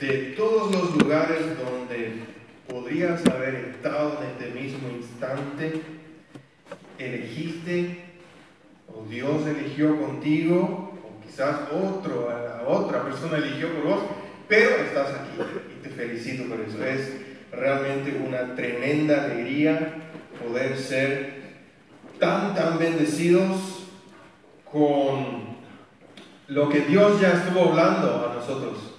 de todos los lugares donde podrías haber estado en este mismo instante, elegiste, o Dios eligió contigo, o quizás otro, otra persona eligió por vos, pero estás aquí y te felicito por eso. Es realmente una tremenda alegría poder ser tan, tan bendecidos con lo que Dios ya estuvo hablando a nosotros.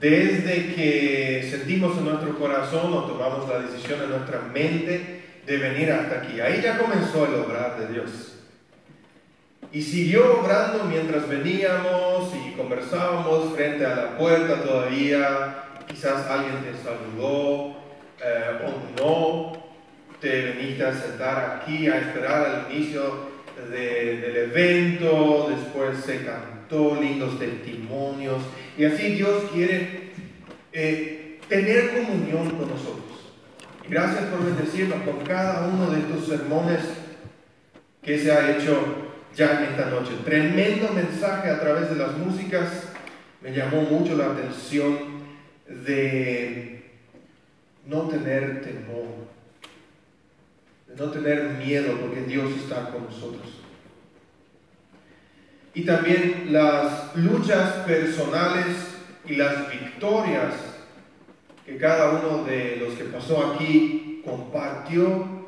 Desde que sentimos en nuestro corazón o tomamos la decisión en nuestra mente de venir hasta aquí. Ahí ya comenzó el obrar de Dios. Y siguió obrando mientras veníamos y conversábamos frente a la puerta todavía. Quizás alguien te saludó eh, o no. Te veniste a sentar aquí a esperar al inicio del evento. Después se cantó lindos testimonios. Y así Dios quiere eh, tener comunión con nosotros. Gracias por bendecirnos con cada uno de estos sermones que se ha hecho ya en esta noche. Tremendo mensaje a través de las músicas. Me llamó mucho la atención de no tener temor, de no tener miedo porque Dios está con nosotros. Y también las luchas personales y las victorias que cada uno de los que pasó aquí compartió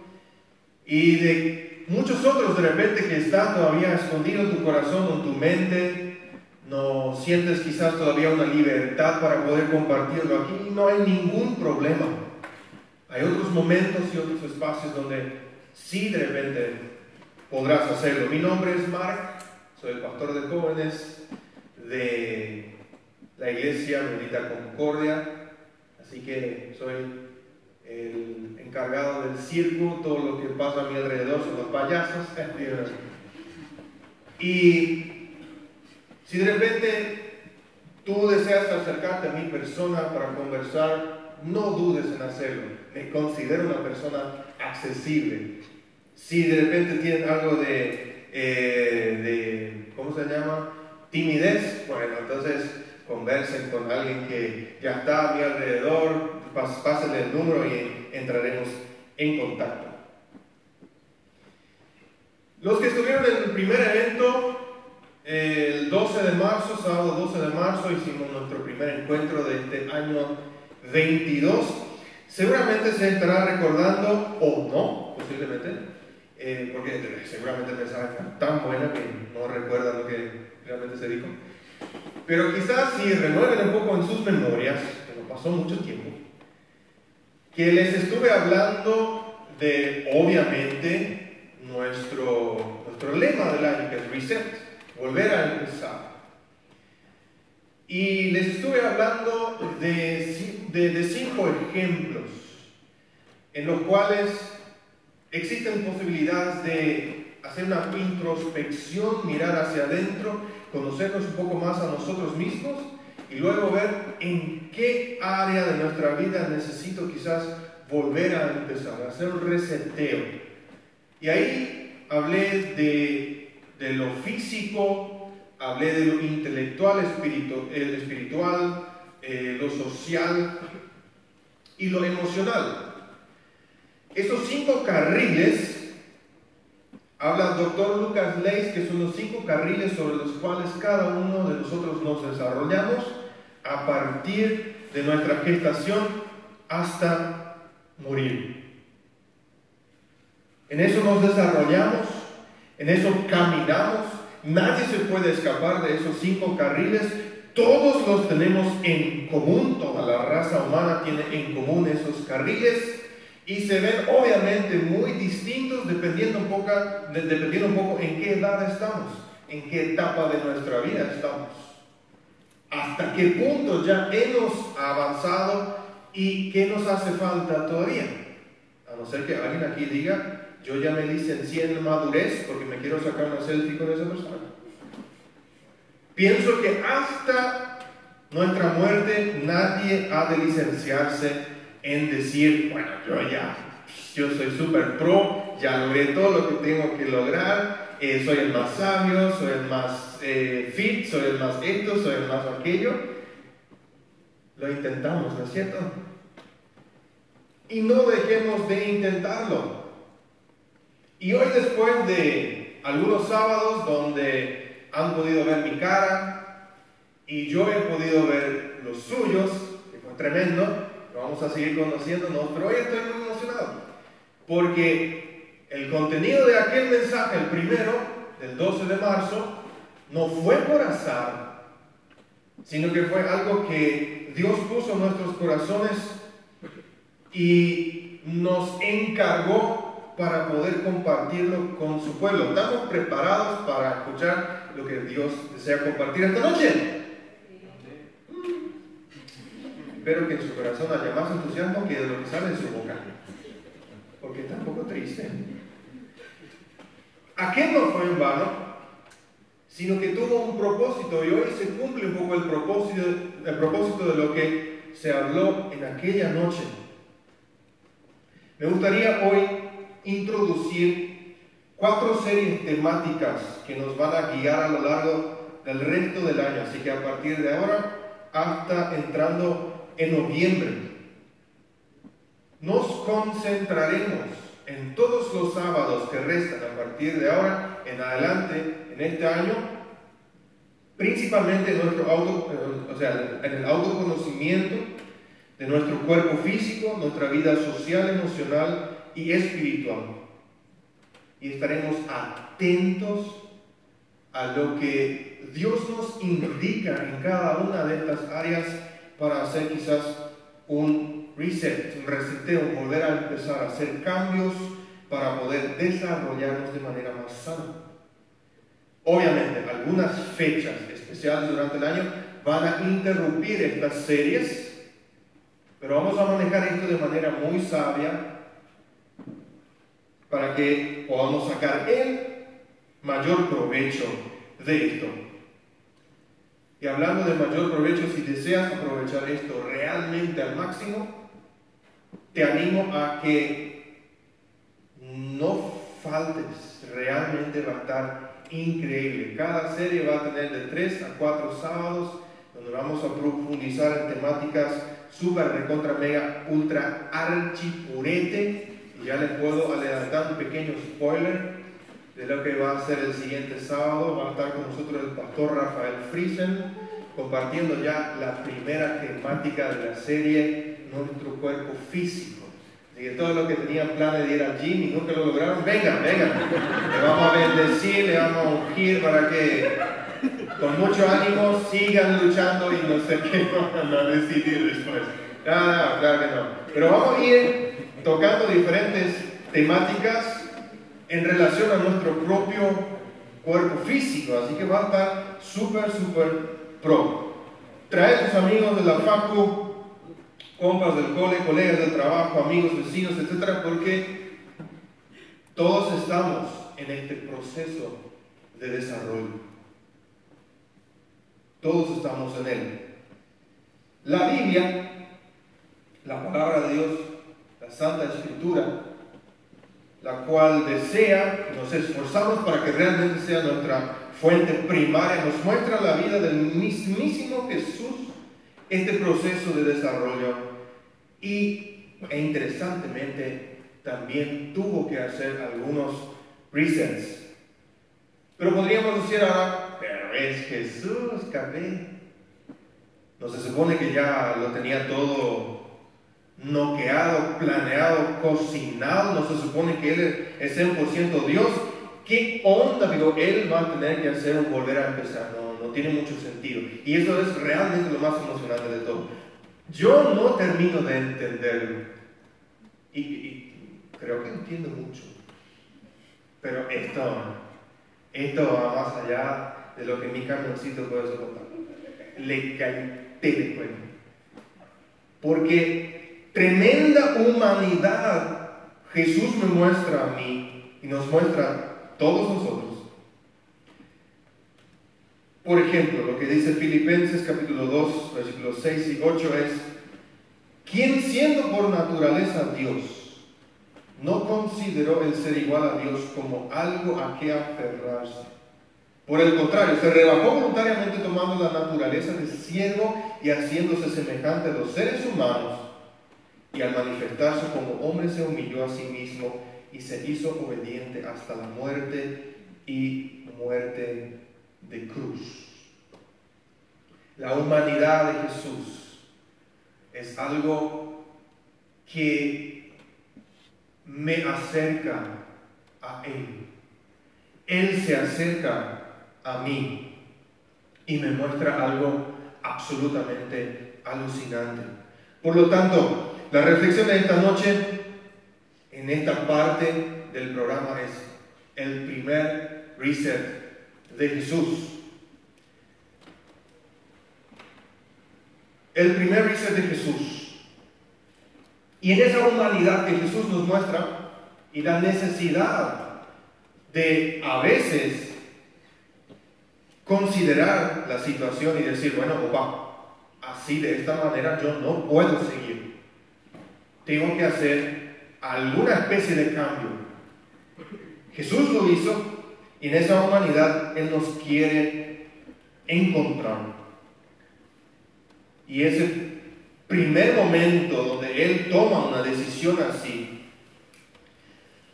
y de muchos otros de repente que está todavía escondido en tu corazón o en tu mente, no sientes quizás todavía una libertad para poder compartirlo aquí, no hay ningún problema. Hay otros momentos y otros espacios donde sí de repente podrás hacerlo. Mi nombre es Mark, soy el pastor de jóvenes de la iglesia Bendita Concordia, así que soy el encargado del circo, todo lo que pasa a mi alrededor son los payasos. Y si de repente tú deseas acercarte a mi persona para conversar, no dudes en hacerlo. Me considero una persona accesible. Si de repente tienes algo de, eh, de ¿cómo se llama? Timidez, bueno, entonces conversen con alguien que ya está a mi alrededor, pásenle el número y entraremos en contacto. Los que estuvieron en el primer evento, el 12 de marzo, sábado 12 de marzo, hicimos nuestro primer encuentro de este año 22. Seguramente se estará recordando, o no, posiblemente, eh, porque seguramente el mensaje tan buena que no recuerda lo que realmente se dijo. Pero quizás si renueven un poco en sus memorias, que no pasó mucho tiempo, que les estuve hablando de, obviamente, nuestro, nuestro lema del año, que es Reset, volver a empezar. Y les estuve hablando de, de, de cinco ejemplos en los cuales existen posibilidades de hacer una introspección, mirar hacia adentro, conocernos un poco más a nosotros mismos y luego ver en qué área de nuestra vida necesito quizás volver a empezar, hacer un reseteo. Y ahí hablé de, de lo físico, hablé de lo intelectual, el espiritual, eh, lo social y lo emocional. Esos cinco carriles, habla el doctor Lucas Leis, que son los cinco carriles sobre los cuales cada uno de nosotros nos desarrollamos a partir de nuestra gestación hasta morir. En eso nos desarrollamos, en eso caminamos, nadie se puede escapar de esos cinco carriles, todos los tenemos en común, toda la raza humana tiene en común esos carriles y se ven obviamente muy distintos dependiendo un poco, dependiendo un poco en qué edad estamos, en qué etapa de nuestra vida estamos hasta qué punto ya hemos avanzado y qué nos hace falta todavía. A no ser que alguien aquí diga, yo ya me licencié en madurez porque me quiero sacar una selfie con esa persona. Pienso que hasta nuestra muerte nadie ha de licenciarse en decir, bueno, yo ya, yo soy súper pro, ya logré todo lo que tengo que lograr, eh, soy el más sabio, soy el más eh, fit, soy el más esto, soy el más aquello. lo intentamos, ¿no es cierto? Y no dejemos de intentarlo. Y hoy después de algunos sábados donde han podido ver mi cara y yo he podido ver los suyos, que fue tremendo, vamos a seguir conociéndonos, pero hoy estoy muy emocionado porque el contenido de aquel mensaje, el primero, del 12 de marzo, no fue por azar, sino que fue algo que Dios puso en nuestros corazones y nos encargó para poder compartirlo con su pueblo. ¿Estamos preparados para escuchar lo que Dios desea compartir esta noche? Espero que en su corazón haya más entusiasmo que de lo que sale de su boca, porque está un poco triste. Aquel no fue en vano, sino que tuvo un propósito y hoy se cumple un poco el propósito, el propósito de lo que se habló en aquella noche. Me gustaría hoy introducir cuatro series temáticas que nos van a guiar a lo largo del resto del año, así que a partir de ahora hasta entrando en noviembre, nos concentraremos en todos los sábados que restan a partir de ahora en adelante en este año, principalmente en, nuestro auto, o sea, en el autoconocimiento de nuestro cuerpo físico, nuestra vida social, emocional y espiritual. Y estaremos atentos a lo que Dios nos indica en cada una de estas áreas para hacer quizás un reset, un reseteo, volver a empezar a hacer cambios para poder desarrollarnos de manera más sana. Obviamente, algunas fechas especiales durante el año van a interrumpir estas series, pero vamos a manejar esto de manera muy sabia para que podamos sacar el mayor provecho de esto. Y hablando de mayor provecho, si deseas aprovechar esto realmente al máximo, te animo a que no faltes, realmente a estar increíble. Cada serie va a tener de 3 a 4 sábados donde vamos a profundizar en temáticas súper recontra mega ultra archipurete. Y ya les puedo adelantar un pequeño spoiler de lo que va a ser el siguiente sábado. Va a estar con nosotros el pastor Rafael Friesen compartiendo ya la primera temática de la serie, nuestro cuerpo físico. Y que todos los que tenían planes de ir al gym y nunca lo lograron, vengan, vengan. Le vamos a bendecir, le vamos a ungir para que con mucho ánimo sigan luchando y no sé qué van a decidir después. Ah, claro que no. Pero vamos a ir tocando diferentes temáticas en relación a nuestro propio cuerpo físico. Así que va a estar súper, súper pro. Trae a tus amigos de la FACU compas del cole, colegas del trabajo, amigos, vecinos, etcétera, porque todos estamos en este proceso de desarrollo. Todos estamos en él. La Biblia, la palabra de Dios, la Santa Escritura, la cual desea, nos esforzamos para que realmente sea nuestra fuente primaria, nos muestra la vida del mismísimo Jesús, este proceso de desarrollo y, e interesantemente, también tuvo que hacer algunos resets. Pero podríamos decir ahora, pero es Jesús, cabé. No se supone que ya lo tenía todo noqueado, planeado, cocinado. No se supone que Él es 100% Dios. ¿Qué onda, amigo? Él va a tener que hacer un volver a empezar. No, no tiene mucho sentido. Y eso es realmente lo más emocionante de todo. Yo no termino de entenderlo. Y, creo que entiendo mucho. Pero esto, esto va más allá de lo que mi camioncito puede soportar. Le caí de cuenta. Porque tremenda humanidad Jesús me muestra a mí y nos muestra a todos nosotros por ejemplo, lo que dice Filipenses capítulo 2, versículos 6 y 8 es, quien siendo por naturaleza Dios, no consideró el ser igual a Dios como algo a que aferrarse. Por el contrario, se rebajó voluntariamente tomando la naturaleza de siervo y haciéndose semejante a los seres humanos, y al manifestarse como hombre se humilló a sí mismo y se hizo obediente hasta la muerte y muerte de cruz. La humanidad de Jesús es algo que me acerca a Él. Él se acerca a mí y me muestra algo absolutamente alucinante. Por lo tanto, la reflexión de esta noche en esta parte del programa es el primer reset de Jesús. El primer reset de Jesús. Y en esa humanidad que Jesús nos muestra y la necesidad de a veces considerar la situación y decir, bueno, opa, así de esta manera yo no puedo seguir. Tengo que hacer alguna especie de cambio. Jesús lo hizo y en esa humanidad Él nos quiere encontrar. Y ese primer momento donde Él toma una decisión así,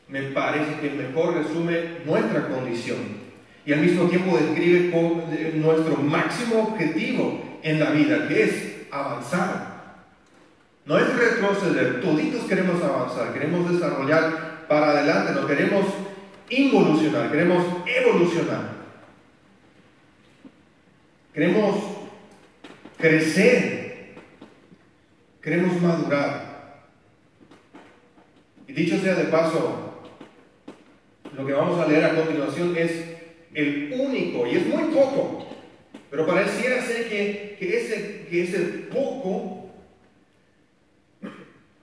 me parece que mejor resume nuestra condición y al mismo tiempo describe nuestro máximo objetivo en la vida, que es avanzar. No es retroceder, toditos queremos avanzar, queremos desarrollar para adelante, no queremos involucionar, queremos evolucionar. Queremos crecer, queremos madurar. Y dicho sea de paso, lo que vamos a leer a continuación es el único, y es muy poco, pero pareciera ser que, que, ese, que ese poco,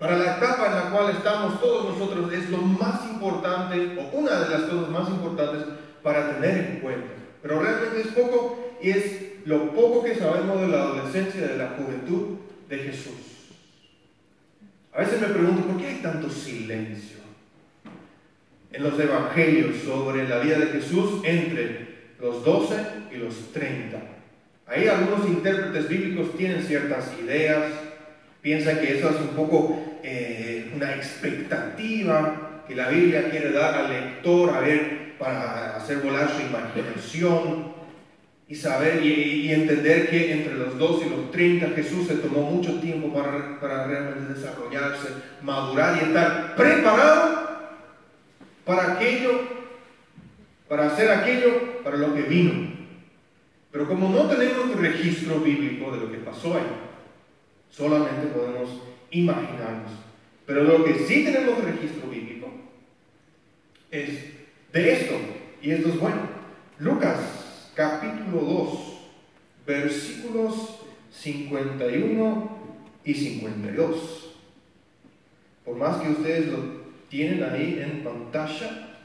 para la etapa en la cual estamos todos nosotros, es lo más importante, o una de las cosas más importantes para tener en cuenta. Pero realmente es poco y es lo poco que sabemos de la adolescencia, de la juventud de Jesús. A veces me pregunto, ¿por qué hay tanto silencio? en los evangelios sobre la vida de Jesús entre los 12 y los 30. Ahí algunos intérpretes bíblicos tienen ciertas ideas, piensan que eso es un poco eh, una expectativa que la Biblia quiere dar al lector a ver para hacer volar su imaginación y saber y, entender que entre los 12 y los 30 Jesús se tomó mucho tiempo para, para realmente desarrollarse, madurar y estar preparado para aquello, para hacer aquello para lo que vino. Pero como no tenemos registro bíblico de lo que pasó ahí, solamente podemos imaginarnos. Pero lo que sí tenemos registro bíblico es de esto, y esto es bueno. Lucas capítulo 2, versículos 51 y 52. Por más que ustedes lo tienen ahí en pantalla.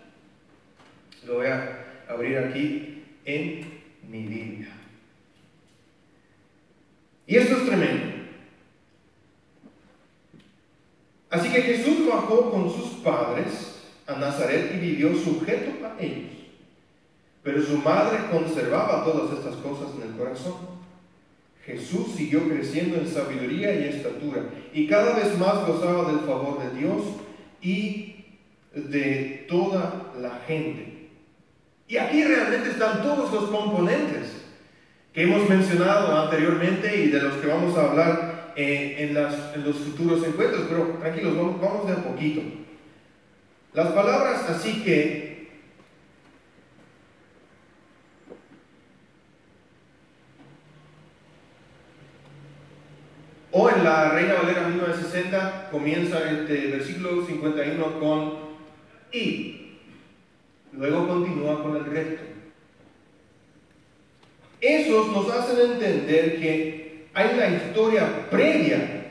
Lo voy a abrir aquí en mi Biblia. Y esto es tremendo. Así que Jesús bajó con sus padres a Nazaret y vivió sujeto a ellos. Pero su madre conservaba todas estas cosas en el corazón. Jesús siguió creciendo en sabiduría y estatura y cada vez más gozaba del favor de Dios y de toda la gente. Y aquí realmente están todos los componentes que hemos mencionado anteriormente y de los que vamos a hablar eh, en, los futuros encuentros, pero tranquilos, vamos, vamos de a poquito. Las palabras así que O en la Reina Valera 1960 comienza este versículo 51 con y. Luego continúa con el resto. Esos nos hacen entender que hay una historia previa.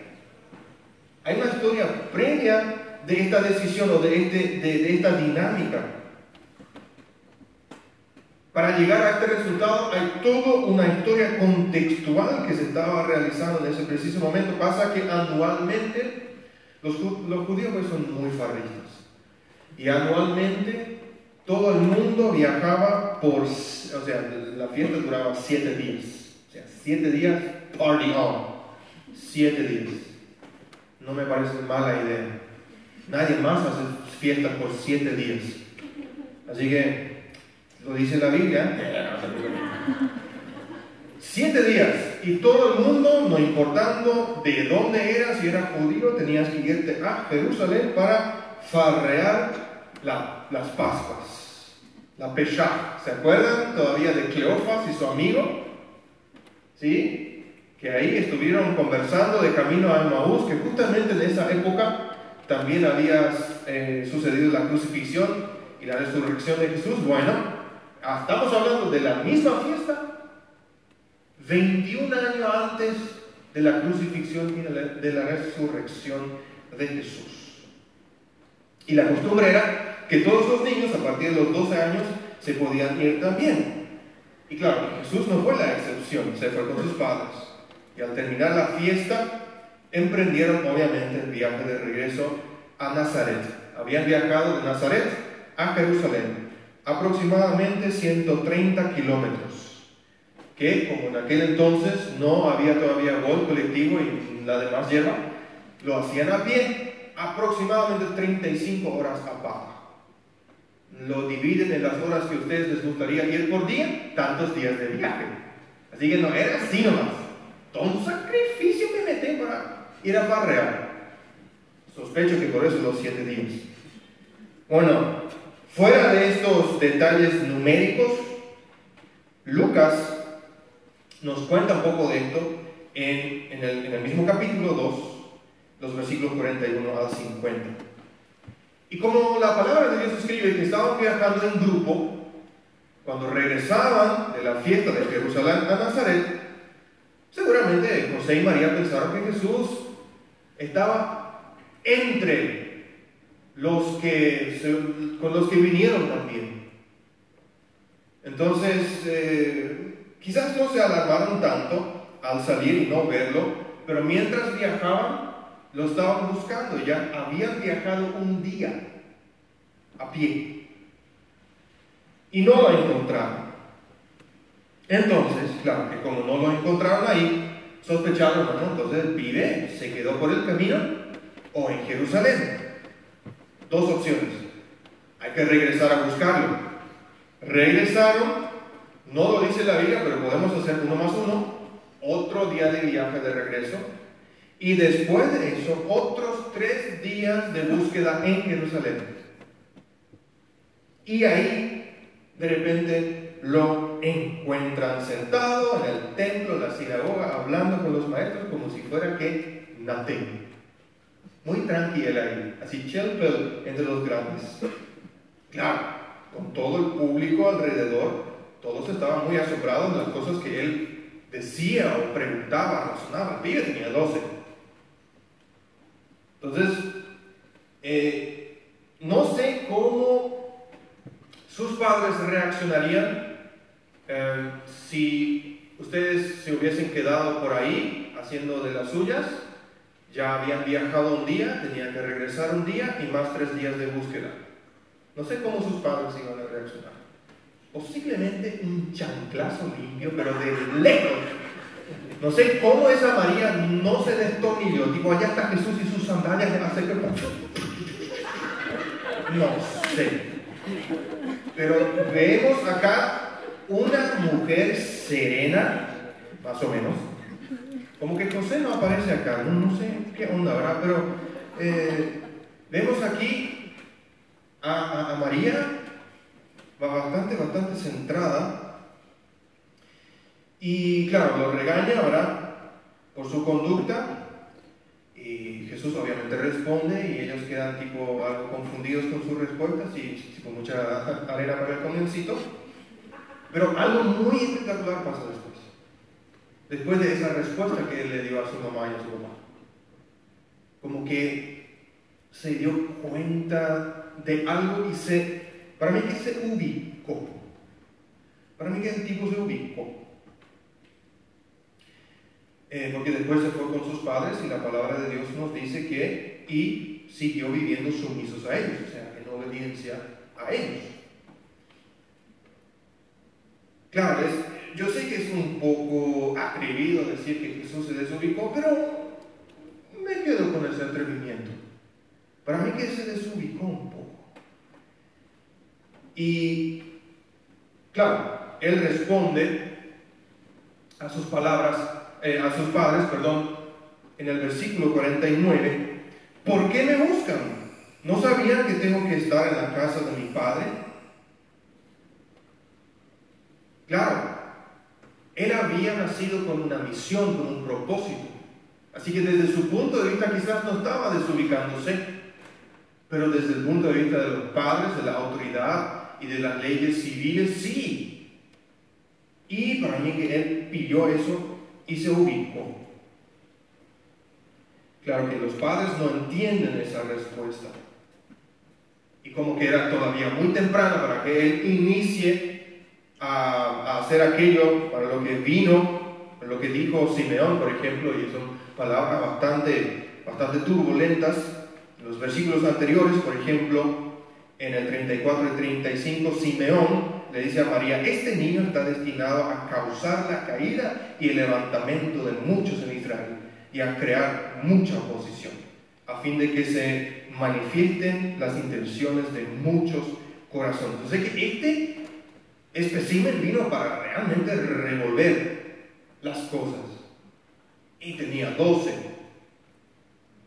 Hay una historia previa de esta decisión o de, este, de esta dinámica. Para llegar a este resultado hay toda una historia contextual que se estaba realizando en ese preciso momento. Pasa que anualmente los, judíos pues, son muy farristas. Y anualmente todo el mundo viajaba por, o sea, la fiesta duraba siete días. O sea, siete días party on. Siete días. No me parece mala idea. Nadie más hace fiesta por siete días. Así que, lo dice la Biblia, siete días y todo el mundo, no importando de dónde eras, si eras judío, tenías que irte a Jerusalén para farrear las Pascuas, la Pesach. ¿Se acuerdan todavía de Cleofas y su amigo? ¿Sí? Que ahí estuvieron conversando de camino a Maús, que justamente en esa época también había eh, sucedido la crucifixión y la resurrección de Jesús. Bueno, ah, estamos hablando de la misma fiesta 21 años antes de la crucifixión y de la resurrección de Jesús. Y la costumbre era que todos los niños a partir de los 12 años se podían ir también. Y claro, Jesús no fue la excepción, se fue con sus padres. Y al terminar la fiesta, emprendieron obviamente el viaje de regreso a Nazaret. Habían viajado de Nazaret a Jerusalén, aproximadamente 130 kilómetros, que como en aquel entonces no había todavía gol colectivo y la demás hierba, lo hacían a pie, aproximadamente 35 horas a pata. Lo dividen en las horas que a ustedes les gustaría ir por día, tantos días de viaje. Así que no era así nomás. Todo un sacrificio me metí para ir a farrear. Sospecho que por eso los siete días. Bueno, fuera de estos detalles numéricos, Lucas nos cuenta un poco de esto en, el, en el mismo capítulo 2, los versículos 41 al 50. Y como la palabra de Dios escribe que estaban viajando en grupo, cuando regresaban de la fiesta de Jerusalén a Nazaret, seguramente José y María pensaron que Jesús estaba entre los que con los que vinieron también. Entonces, eh, quizás no se alarmaron tanto al salir y no verlo, pero mientras viajaban, lo estaban buscando. Ya habían viajado un día a pie y no lo encontraron. Entonces, claro que como no lo encontraron ahí, sospecharon, bueno, entonces el pibe se quedó por el camino o en Jerusalén. Dos opciones. Hay que regresar a buscarlo. Regresaron, no lo dice la Biblia, pero podemos hacer uno más uno, otro día de viaje de regreso. Y después de eso, otros tres días de búsqueda en Jerusalén. Y ahí, de repente, lo encuentran sentado en el templo, en la sinagoga, hablando con los maestros como si fuera que nothing. Muy tranquila ahí, así chill entre los grandes. Claro, con todo el público alrededor, todos estaban muy asombrados de las cosas que él decía o preguntaba, razonaba. El tenía 12. Entonces, eh, no sé cómo sus padres reaccionarían Em, si ustedes se hubiesen quedado por ahí haciendo de las suyas, ya habían viajado un día, tenían que regresar un día y más tres días de búsqueda. No sé cómo sus padres iban a reaccionar. Posiblemente un chanclazo limpio, pero de lejos. No sé cómo esa María no se destornilló. Tipo, allá está Jesús y sus sandalias de hacer que... No sé. Pero vemos acá una mujer serena, más o menos. Como que José no aparece acá, no, sé qué onda habrá, pero eh, vemos aquí a, María bastante, bastante centrada. Y claro, lo regaña ahora por su conducta. Y Jesús obviamente responde y ellos quedan tipo algo confundidos con sus respuestas y tipo mucha arena para el camioncito. Pero algo muy espectacular pasa después. Después de esa respuesta que él le dio a su mamá y a su papá. Como que se dio cuenta de algo y se, para mí que se ubicó. Para mí que el tipo se ubicó. Eh, porque después se fue con sus padres y la palabra de Dios nos dice que y siguió viviendo sumisos a ellos, o sea, en obediencia a ellos. Claro, yo sé que es un poco atrevido decir que Jesús se desubicó, pero me quedo con ese atrevimiento. Para mí que se desubicó un poco. Y claro, él responde a sus palabras, eh, a sus padres, perdón, en el versículo 49, ¿por qué me buscan? ¿No sabían que tengo que estar en la casa de mi padre? Claro, él había nacido con una misión, con un propósito. Así que desde su punto de vista quizás no estaba desubicándose, pero desde el punto de vista de los padres, de la autoridad y de las leyes civiles, sí. Y para mí que él pilló eso y se ubicó. Claro que los padres no entienden esa respuesta. Y como que era todavía muy temprano para que él inicie a, hacer aquello para lo que vino, lo que dijo Simeón, por ejemplo, y son palabras bastante, bastante turbulentas. En los versículos anteriores, por ejemplo, en el 34 y 35, Simeón le dice a María, este niño está destinado a causar la caída y el levantamiento de muchos en Israel y a crear mucha oposición, a fin de que se manifiesten las intenciones de muchos corazones. Sea que este espécimen vino para realmente revolver las cosas. Y tenía 12.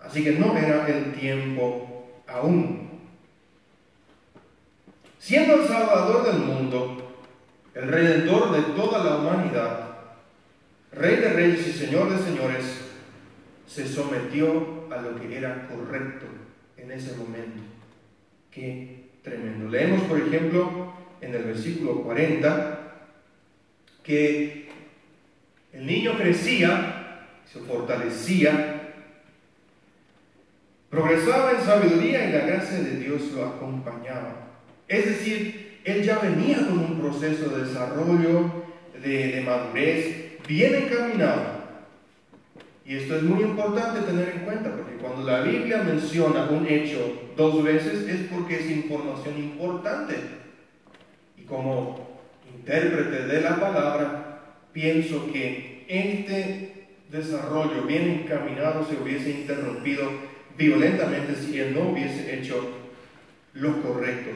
Así que no era el tiempo aún. Siendo el Salvador del mundo, el Redentor de toda la humanidad, Rey de Reyes y Señor de Señores, se sometió a lo que era correcto en ese momento. Qué tremendo. Leemos, por ejemplo, en el versículo 40, que el niño crecía, se fortalecía, progresaba en sabiduría y la gracia de Dios lo acompañaba. Es decir, él ya venía con un proceso de desarrollo, de, de madurez, bien encaminado. Y esto es muy importante tener en cuenta, porque cuando la Biblia menciona un hecho dos veces es porque es información importante como intérprete de la palabra, pienso que este desarrollo bien encaminado se hubiese interrumpido violentamente si él no hubiese hecho lo correcto.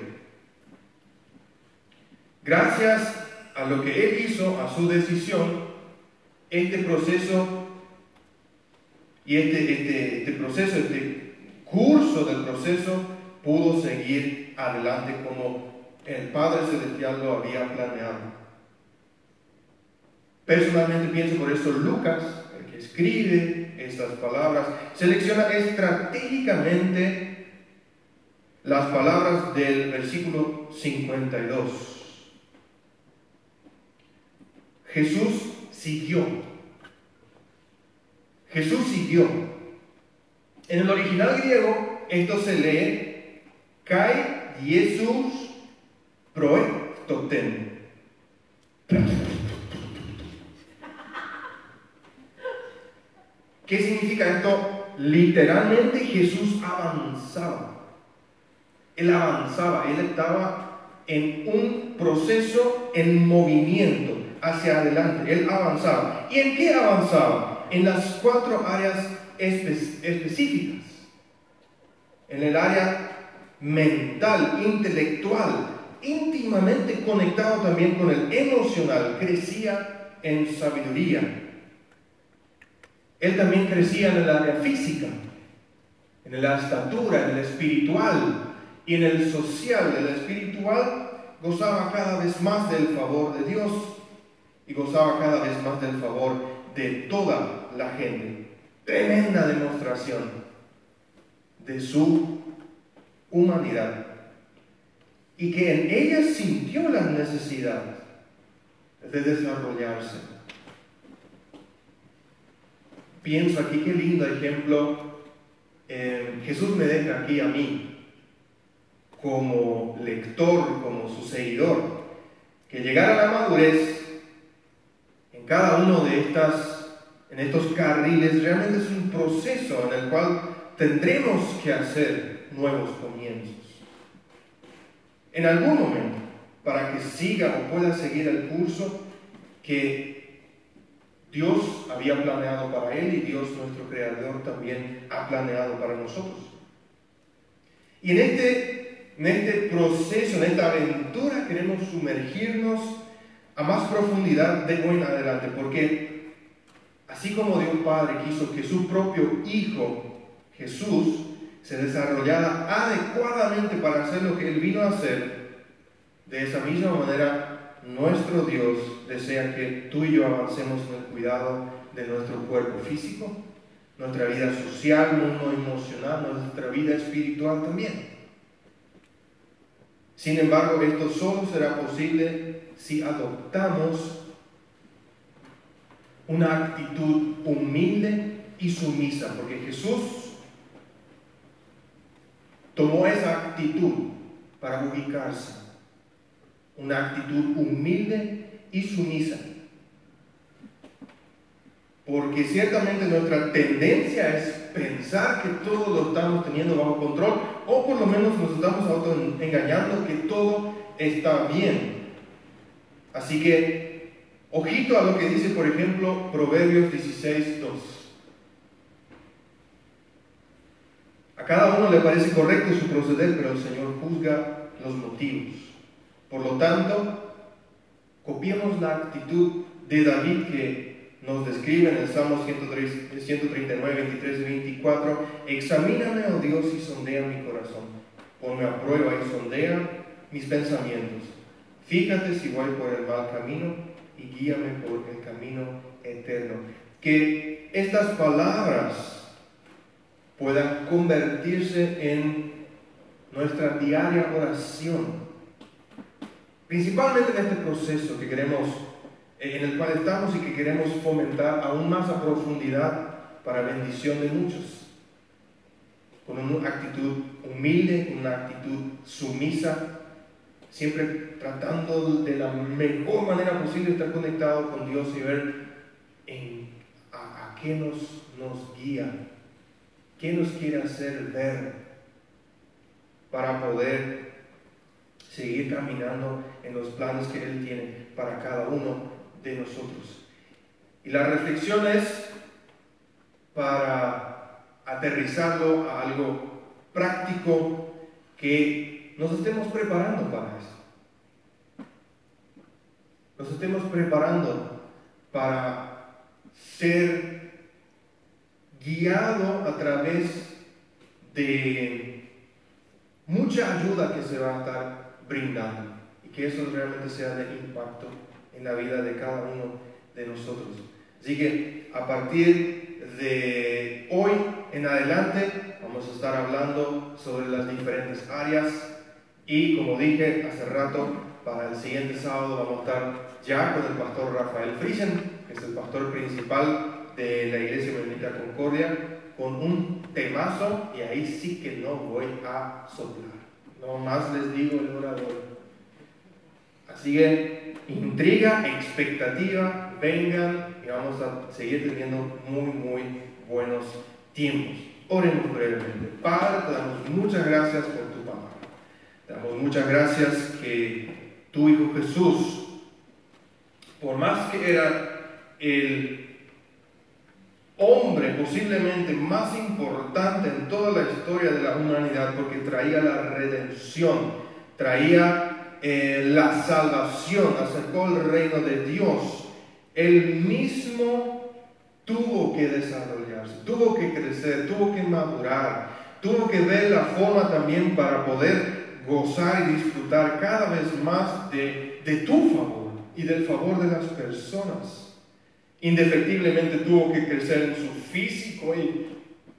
Gracias a lo que él hizo, a su decisión, este proceso y este, este, este proceso, este curso del proceso pudo seguir adelante como el Padre Celestial lo había planeado. Personalmente pienso por eso Lucas, el que escribe estas palabras, selecciona estratégicamente las palabras del versículo 52. Jesús siguió. Jesús siguió. En el original griego esto se lee Kai Jesús proetoten. ¿Qué significa esto? Literalmente Jesús avanzaba. Él avanzaba, él estaba en un proceso en movimiento hacia adelante. Él avanzaba. ¿Y en qué avanzaba? En las cuatro áreas específicas. En el área mental, intelectual, íntimamente conectado también con el emocional, crecía en sabiduría. Él también crecía en el área física, en la estatura, en el espiritual y en el social. El espiritual gozaba cada vez más del favor de Dios y gozaba cada vez más del favor de toda la gente. Tremenda demostración de su humanidad y que en ella sintió la necesidad de desarrollarse. Pienso aquí qué lindo ejemplo eh, Jesús me deja aquí a mí como lector, como su seguidor, que llegar a la madurez en cada uno de estas, en estos carriles, realmente es un proceso en el cual tendremos que hacer nuevos comienzos en algún momento, para que siga o pueda seguir el curso que Dios había planeado para él y Dios nuestro Creador también ha planeado para nosotros. Y en este, en este proceso, en esta aventura, queremos sumergirnos a más profundidad de hoy en adelante, porque así como Dios Padre quiso que su propio Hijo, Jesús, se desarrollara adecuadamente para hacer lo que Él vino a hacer, de esa misma manera nuestro Dios desea que tú y yo avancemos en el cuidado de nuestro cuerpo físico, nuestra vida social, mundo emocional, nuestra vida espiritual también. Sin embargo, esto solo será posible si adoptamos una actitud humilde y sumisa, porque Jesús tomó esa actitud para ubicarse, una actitud humilde y sumisa. Porque ciertamente nuestra tendencia es pensar que todo lo estamos teniendo bajo control o por lo menos nos estamos auto engañando que todo está bien. Así que, ojito a lo que dice, por ejemplo, Proverbios 16, 2. A cada uno le parece correcto su proceder, pero el Señor juzga los motivos. Por lo tanto, copiemos la actitud de David que nos describe en el Salmo 139, 23 y 24. Examíname, oh Dios, y sondea mi corazón. Ponme a prueba y sondea mis pensamientos Fíjate si voy por el mal camino y guíame por el camino eterno. Que estas palabras puedan convertirse en nuestra diaria oración. Principalmente en este proceso que queremos, en el cual estamos y que queremos fomentar aún más a profundidad para bendición de muchos. Con una actitud humilde, una actitud sumisa, siempre tratando de la mejor manera posible estar conectado con Dios y ver en, a, qué nos, nos guía, qué nos quiere hacer ver para poder seguir caminando en los planes que Él tiene para cada uno de nosotros. Y la reflexión es para aterrizarlo a algo práctico que nos estemos preparando para eso. Nos estemos preparando para ser guiado a través de mucha ayuda que se va a estar brindando y que eso realmente sea de impacto en la vida de cada uno de nosotros. Así que a partir de hoy en adelante vamos a estar hablando sobre las diferentes áreas y como dije hace rato, para el siguiente sábado vamos a estar ya con el pastor Rafael Friesen, que es el pastor principal de la Iglesia Bendita Concordia, con un temazo y ahí sí que no voy a soplar. No más les digo el orador. Así que intriga, expectativa, vengan y vamos a seguir teniendo muy, muy buenos tiempos. Oremos brevemente. Padre, te damos muchas gracias por tu palabra. Damos muchas gracias que tu Hijo Jesús, por más que era el hombre posiblemente más importante en toda la historia de la humanidad, porque traía la redención, traía eh, la salvación, acercó el reino de Dios, él mismo tuvo que desarrollarse, tuvo que crecer, tuvo que madurar, tuvo que ver la forma también para poder gozar y disfrutar cada vez más de, de tu favor y del favor de las personas. Indefectiblemente tuvo que crecer en su físico y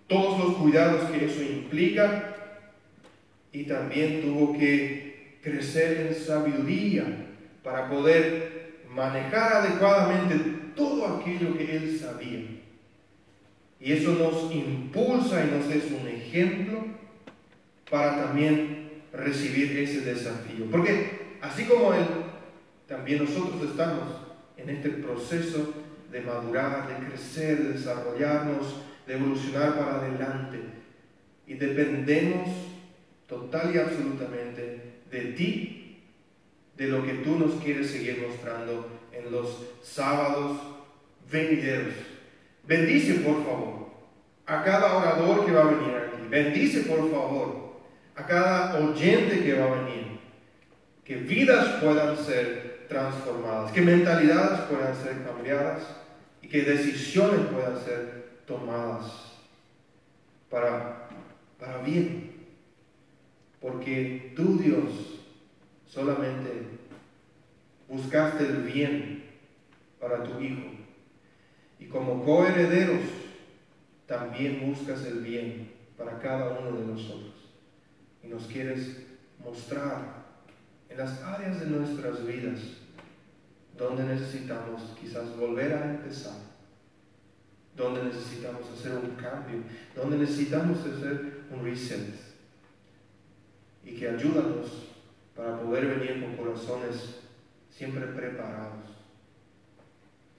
todos los cuidados que eso implica. Y también tuvo que crecer en sabiduría para poder manejar adecuadamente todo aquello que él sabía. Y eso nos impulsa y nos es un ejemplo para también recibir ese desafío. Porque así como Él, también nosotros estamos en este proceso de madurar, de crecer, de desarrollarnos, de evolucionar para adelante. Y dependemos total y absolutamente de ti, de lo que tú nos quieres seguir mostrando en los sábados venideros. Bendice, por favor, a cada orador que va a venir aquí. Bendice, por favor, a cada oyente que va a venir. Que vidas puedan ser transformadas, que mentalidades puedan ser cambiadas y que decisiones puedan ser tomadas para, para bien. Porque tú, Dios, solamente buscaste el bien para tu Hijo. Y como coherederos, también buscas el bien para cada uno de nosotros. Y nos quieres mostrar en las áreas de nuestras vidas donde necesitamos quizás volver a empezar, donde necesitamos hacer un cambio, donde necesitamos hacer un reset. Y que ayúdanos para poder venir con corazones siempre preparados.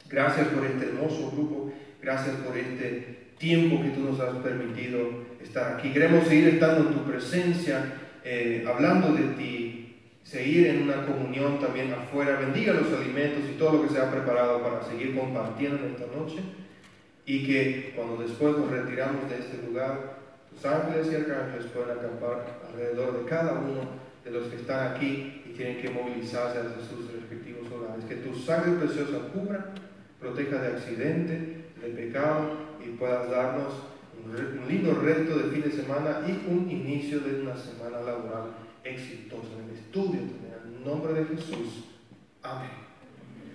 Gracias por este hermoso grupo, gracias por este tiempo que tú nos has permitido estar aquí. Queremos seguir estando en tu presencia, eh, hablando de ti, seguir en una comunión también afuera. Bendiga los alimentos y todo lo que se ha preparado para seguir compartiendo esta noche. Y que cuando después nos retiramos de este lugar, tus ángeles y arcángeles puedan acampar alrededor de cada uno de los que están aquí y tienen que movilizarse hacia sus respectivos hogares. Que tu sangre preciosa cubra, proteja de accidente, de pecado y puedas darnos un lindo resto de fin de semana y un inicio de una semana laboral exitosa en el estudio. En el nombre de Jesús. Amén.